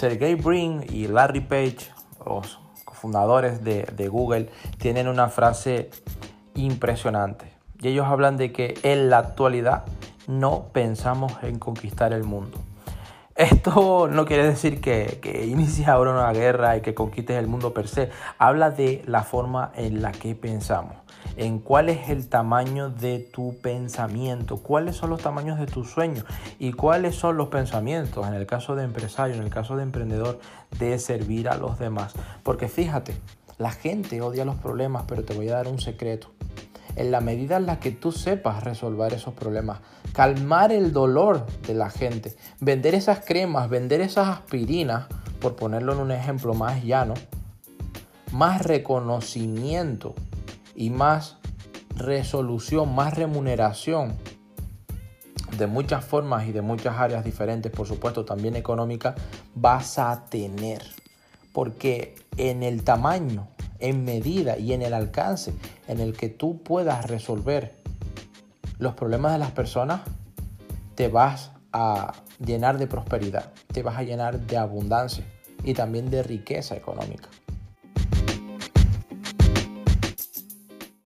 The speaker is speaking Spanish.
Sergey Brin y Larry Page, los cofundadores de, de Google, tienen una frase impresionante. Y ellos hablan de que en la actualidad no pensamos en conquistar el mundo. Esto no quiere decir que, inicies ahora una guerra y que conquistes el mundo per se. Habla de la forma en la que pensamos, en cuál es el tamaño de tu pensamiento, cuáles son los tamaños de tus sueños y cuáles son los pensamientos, en el caso de empresario, en el caso de emprendedor, de servir a los demás. Porque fíjate, la gente odia los problemas, pero te voy a dar un secreto en la medida en la que tú sepas resolver esos problemas, calmar el dolor de la gente, vender esas cremas, vender esas aspirinas, por ponerlo en un ejemplo más llano, más reconocimiento y más resolución, más remuneración de muchas formas y de muchas áreas diferentes, por supuesto también económicas, vas a tener. Porque en el tamaño en medida y en el alcance en el que tú puedas resolver los problemas de las personas, te vas a llenar de prosperidad, te vas a llenar de abundancia y también de riqueza económica.